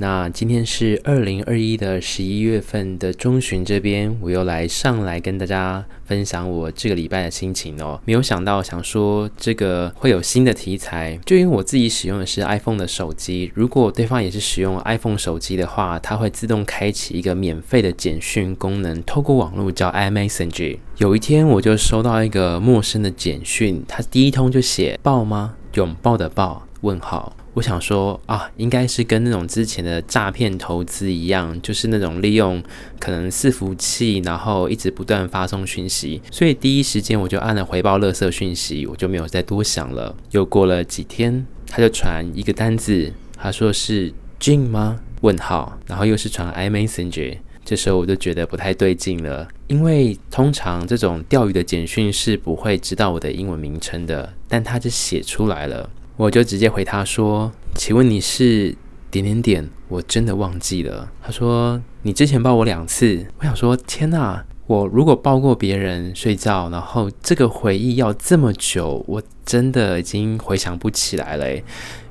那今天是二零二一的十一月份的中旬，这边我又来上来跟大家分享我这个礼拜的心情哦。没有想到，想说这个会有新的题材，就因为我自己使用的是 iPhone 的手机，如果对方也是使用 iPhone 手机的话，它会自动开启一个免费的简讯功能，透过网络叫 iMessage。有一天我就收到一个陌生的简讯，它第一通就写“抱吗？拥抱的抱？”问号。我想说啊，应该是跟那种之前的诈骗投资一样，就是那种利用可能伺服器，然后一直不断发送讯息，所以第一时间我就按了回报垃圾讯息，我就没有再多想了。又过了几天，他就传一个单字，他说是 Gene 吗？问号，然后又是传 iMessage，这时候我就觉得不太对劲了，因为通常这种钓鱼的简讯是不会知道我的英文名称的，但他就写出来了。我就直接回他说：“请问你是点点点？我真的忘记了。”他说：“你之前抱我两次。”我想说：“天哪！我如果抱过别人睡觉，然后这个回忆要这么久，我真的已经回想不起来了。”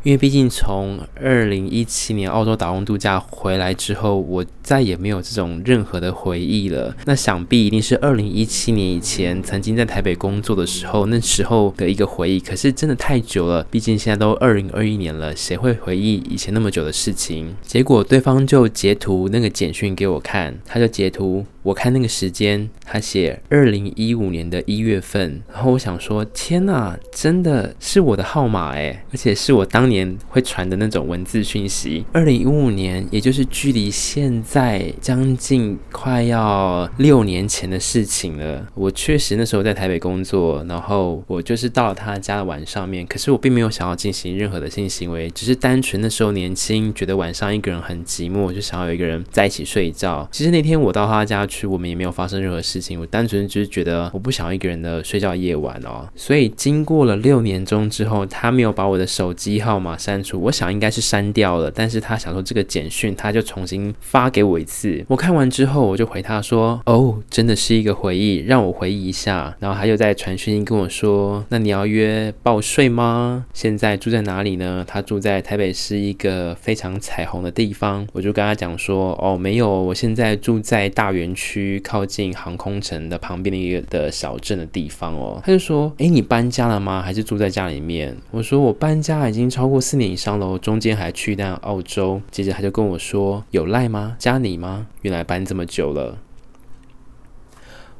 因为毕竟从二零一七年澳洲打工度假回来之后，我再也没有这种任何的回忆了。那想必一定是二零一七年以前曾经在台北工作的时候，那时候的一个回忆。可是真的太久了，毕竟现在都二零二一年了，谁会回忆以前那么久的事情？结果对方就截图那个简讯给我看，他就截图，我看那个时间，他写二零一五年的一月份。然后我想说，天哪，真的是我的号码诶，而且是我当年。会传的那种文字讯息。二零一五年，也就是距离现在将近快要六年前的事情了。我确实那时候在台北工作，然后我就是到了他家的晚上面，可是我并没有想要进行任何的性行为，只是单纯那时候年轻，觉得晚上一个人很寂寞，就想要有一个人在一起睡觉。其实那天我到他家去，我们也没有发生任何事情，我单纯就是觉得我不想要一个人的睡觉夜晚哦。所以经过了六年钟之后，他没有把我的手机号码。删除，我想应该是删掉了，但是他想说这个简讯，他就重新发给我一次。我看完之后，我就回他说：“哦，真的是一个回忆，让我回忆一下。”然后他又在传讯息跟我说：“那你要约抱睡吗？现在住在哪里呢？”他住在台北市一个非常彩虹的地方。我就跟他讲说：“哦，没有，我现在住在大园区，靠近航空城的旁边的一个的小镇的地方哦。”他就说：“诶，你搬家了吗？还是住在家里面？”我说：“我搬家已经超过。”四年以上了，中间还去一趟澳洲。接着他就跟我说：“有赖吗？加你吗？原来搬这么久了。”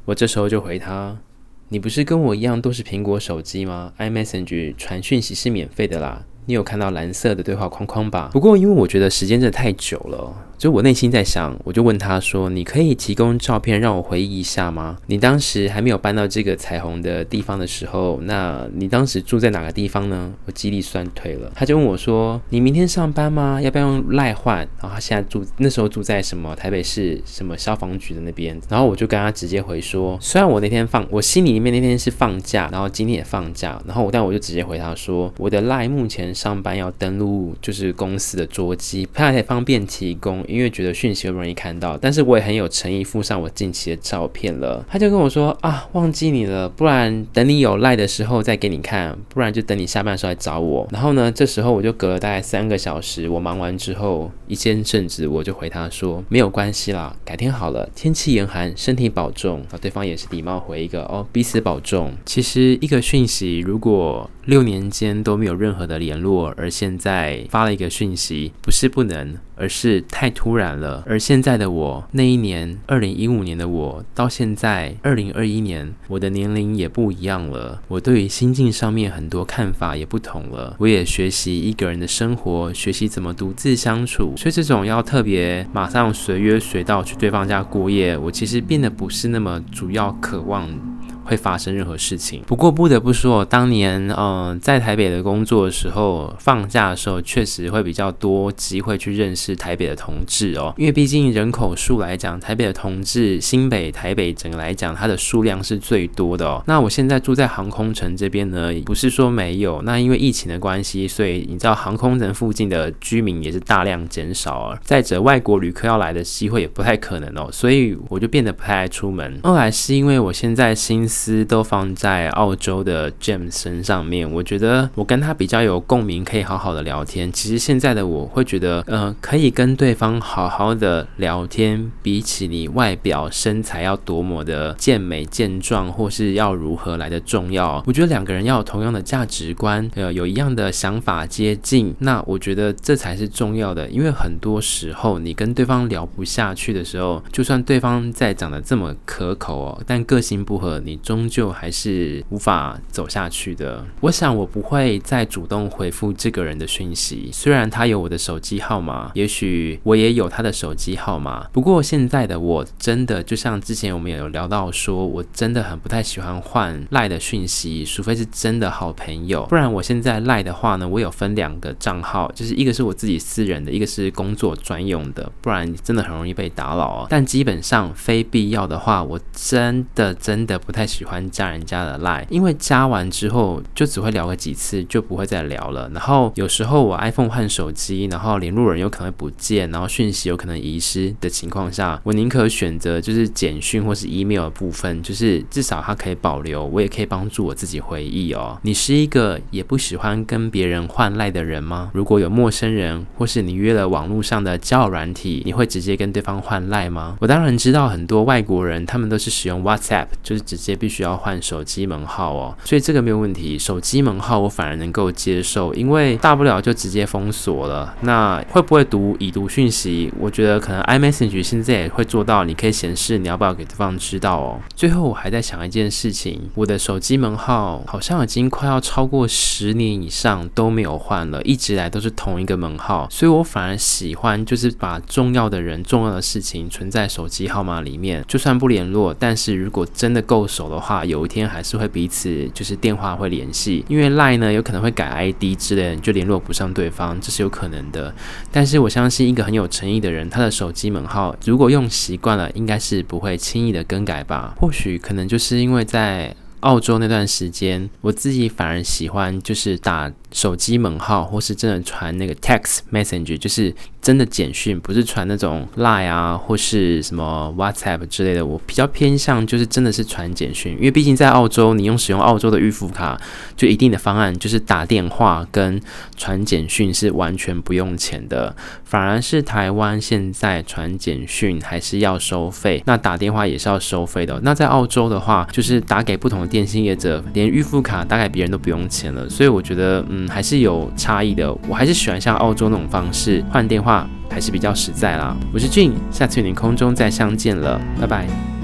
我这时候就回他：“你不是跟我一样都是苹果手机吗？iMessage 传讯息是免费的啦，你有看到蓝色的对话框框吧？不过因为我觉得时间真的太久了。”就我内心在想，我就问他说：“你可以提供照片让我回忆一下吗？你当时还没有搬到这个彩虹的地方的时候，那你当时住在哪个地方呢？”我肌力酸退了，他就问我说：“你明天上班吗？要不要用赖换？”然后他现在住那时候住在什么台北市什么消防局的那边，然后我就跟他直接回说：“虽然我那天放，我心里面那天是放假，然后今天也放假，然后但我就直接回他说，我的赖目前上班要登录就是公司的桌机，不太方便提供。”因为觉得讯息容易看到，但是我也很有诚意附上我近期的照片了。他就跟我说啊，忘记你了，不然等你有赖的时候再给你看，不然就等你下班的时候来找我。然后呢，这时候我就隔了大概三个小时，我忙完之后一见正直，我就回他说没有关系啦，改天好了。天气严寒，身体保重。啊，对方也是礼貌回一个哦，彼此保重。其实一个讯息，如果六年间都没有任何的联络，而现在发了一个讯息，不是不能，而是太突然了。而现在的我，那一年二零一五年的我，到现在二零二一年，我的年龄也不一样了。我对于心境上面很多看法也不同了。我也学习一个人的生活，学习怎么独自相处。所以这种要特别马上随约随到去对方家过夜，我其实变得不是那么主要渴望。会发生任何事情。不过不得不说，当年嗯、呃、在台北的工作的时候，放假的时候确实会比较多机会去认识台北的同志哦，因为毕竟人口数来讲，台北的同志，新北、台北整个来讲，它的数量是最多的哦。那我现在住在航空城这边呢，不是说没有，那因为疫情的关系，所以你知道航空城附近的居民也是大量减少啊。再者，外国旅客要来的机会也不太可能哦，所以我就变得不太爱出门。后来是因为我现在心都放在澳洲的 James 身上面，我觉得我跟他比较有共鸣，可以好好的聊天。其实现在的我会觉得，呃，可以跟对方好好的聊天，比起你外表身材要多么的健美健壮，或是要如何来的重要。我觉得两个人要有同样的价值观，呃，有一样的想法接近，那我觉得这才是重要的。因为很多时候你跟对方聊不下去的时候，就算对方再长得这么可口哦，但个性不合，你终究还是无法走下去的。我想我不会再主动回复这个人的讯息，虽然他有我的手机号码，也许我也有他的手机号码。不过现在的我真的就像之前我们也有聊到说，我真的很不太喜欢换赖的讯息，除非是真的好朋友，不然我现在赖的话呢，我有分两个账号，就是一个是我自己私人的，一个是工作专用的，不然真的很容易被打扰哦。但基本上非必要的话，我真的真的不太喜喜欢加人家的赖，因为加完之后就只会聊个几次，就不会再聊了。然后有时候我 iPhone 换手机，然后联络人有可能不见，然后讯息有可能遗失的情况下，我宁可选择就是简讯或是 email 的部分，就是至少它可以保留，我也可以帮助我自己回忆哦。你是一个也不喜欢跟别人换赖的人吗？如果有陌生人或是你约了网络上的交友软体，你会直接跟对方换赖吗？我当然知道很多外国人他们都是使用 WhatsApp，就是直接必须要换手机门号哦，所以这个没有问题。手机门号我反而能够接受，因为大不了就直接封锁了。那会不会读已读讯息？我觉得可能 iMessage 现在也会做到，你可以显示你要不要给对方知道哦。最后我还在想一件事情，我的手机门号好像已经快要超过十年以上都没有换了，一直来都是同一个门号，所以我反而喜欢就是把重要的人、重要的事情存在手机号码里面，就算不联络，但是如果真的够熟的话，有一天还是会彼此就是电话会联系，因为 lie 呢有可能会改 ID 之类的，就联络不上对方，这是有可能的。但是我相信一个很有诚意的人，他的手机门号如果用习惯了，应该是不会轻易的更改吧？或许可能就是因为在澳洲那段时间，我自己反而喜欢就是打手机门号，或是真的传那个 text message，就是。真的简讯不是传那种 Line 啊，或是什么 WhatsApp 之类的，我比较偏向就是真的是传简讯，因为毕竟在澳洲，你用使用澳洲的预付卡，就一定的方案就是打电话跟传简讯是完全不用钱的，反而是台湾现在传简讯还是要收费，那打电话也是要收费的。那在澳洲的话，就是打给不同的电信业者，连预付卡大概别人都不用钱了，所以我觉得嗯还是有差异的，我还是喜欢像澳洲那种方式换电话。还是比较实在啦。我是俊下次与您空中再相见了，拜拜。